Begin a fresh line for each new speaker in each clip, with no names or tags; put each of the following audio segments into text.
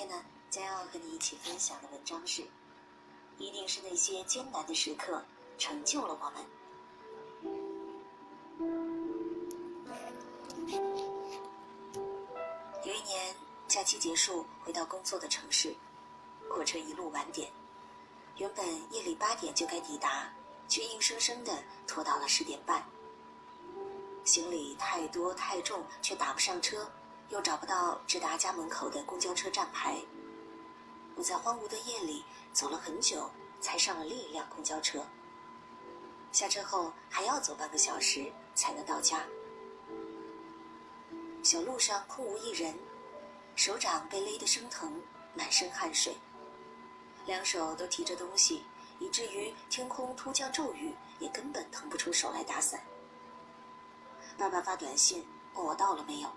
天呢，将要和你一起分享的文章是：一定是那些艰难的时刻成就了我们。有一年假期结束，回到工作的城市，火车一路晚点，原本夜里八点就该抵达，却硬生生的拖到了十点半。行李太多太重，却打不上车。又找不到直达家门口的公交车站牌，我在荒芜的夜里走了很久，才上了另一辆公交车。下车后还要走半个小时才能到家。小路上空无一人，手掌被勒得生疼，满身汗水，两手都提着东西，以至于天空突降骤雨也根本腾不出手来打伞。爸爸发短信问我到了没有。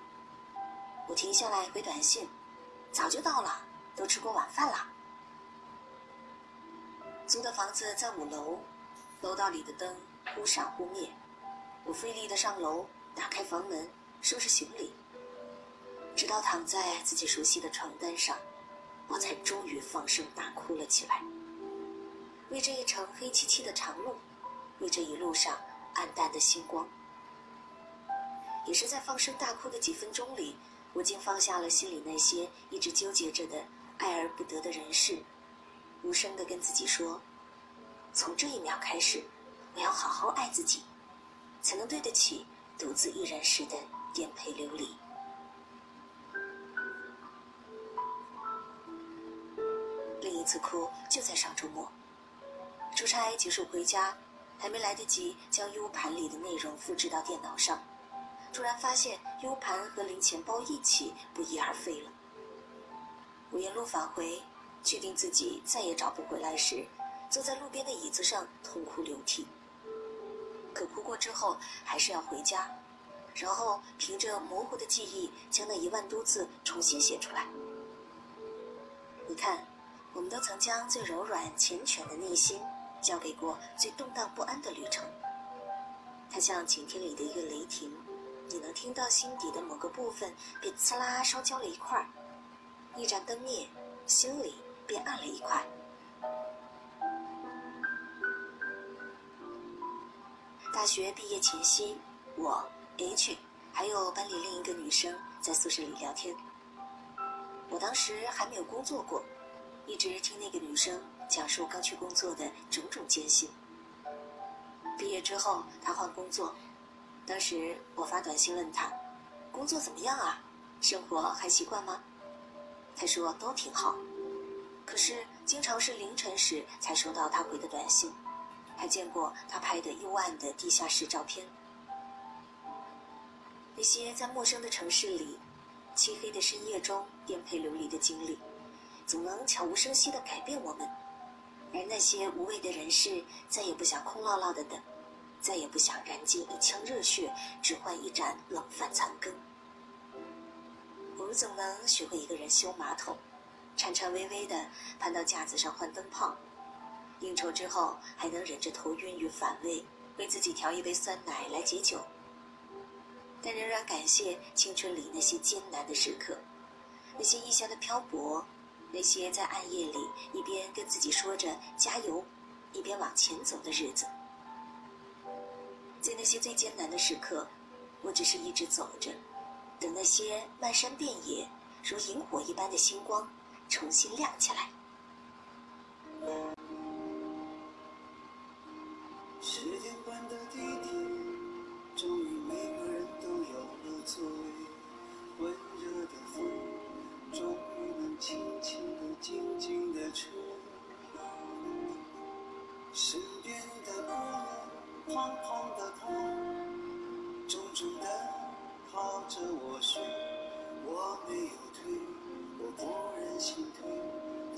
我停下来回短信，早就到了，都吃过晚饭了。租的房子在五楼，楼道里的灯忽闪忽灭。我费力的上楼，打开房门，收拾行李，直到躺在自己熟悉的床单上，我才终于放声大哭了起来。为这一程黑漆漆的长路，为这一路上暗淡的星光，也是在放声大哭的几分钟里。我竟放下了心里那些一直纠结着的爱而不得的人事，无声的跟自己说：从这一秒开始，我要好好爱自己，才能对得起独自一人时的颠沛流离。另一次哭就在上周末，出差结束回家，还没来得及将 U 盘里的内容复制到电脑上。突然发现 U 盘和零钱包一起不翼而飞了。我沿路返回，确定自己再也找不回来时，坐在路边的椅子上痛哭流涕。可哭过之后，还是要回家，然后凭着模糊的记忆，将那一万多字重新写出来。你看，我们都曾将最柔软缱绻的内心，交给过最动荡不安的旅程。它像晴天里的一个雷霆。你能听到心底的某个部分被刺啦烧焦了一块，一盏灯灭，心里便暗了一块。大学毕业前夕，我 H 还有班里另一个女生在宿舍里聊天。我当时还没有工作过，一直听那个女生讲述刚去工作的种种艰辛。毕业之后，她换工作。当时我发短信问他，工作怎么样啊？生活还习惯吗？他说都挺好，可是经常是凌晨时才收到他回的短信，还见过他拍的幽暗的地下室照片。那些在陌生的城市里、漆黑的深夜中颠沛流离的经历，总能悄无声息地改变我们，而那些无谓的人事，再也不想空落落的等。再也不想燃尽一腔热血，只换一盏冷饭残羹。我们总能学会一个人修马桶，颤颤巍巍地攀到架子上换灯泡。应酬之后，还能忍着头晕与反胃，为自己调一杯酸奶来解酒。但仍然感谢青春里那些艰难的时刻，那些异乡的漂泊，那些在暗夜里一边跟自己说着加油，一边往前走的日子。在那些最艰难的时刻，我只是一直走着，等那些漫山遍野如萤火一般的星光重新亮起来。
时间般的地。彷徨的他，重重的靠着我说，我没有退，我不忍心退，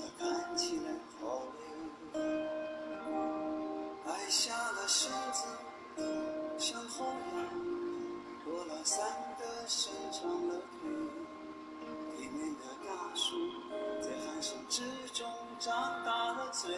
他看起来好累，爱下了身子，向后仰，拖拉三个伸长了腿，里面的大树在鼾声之中张大了嘴。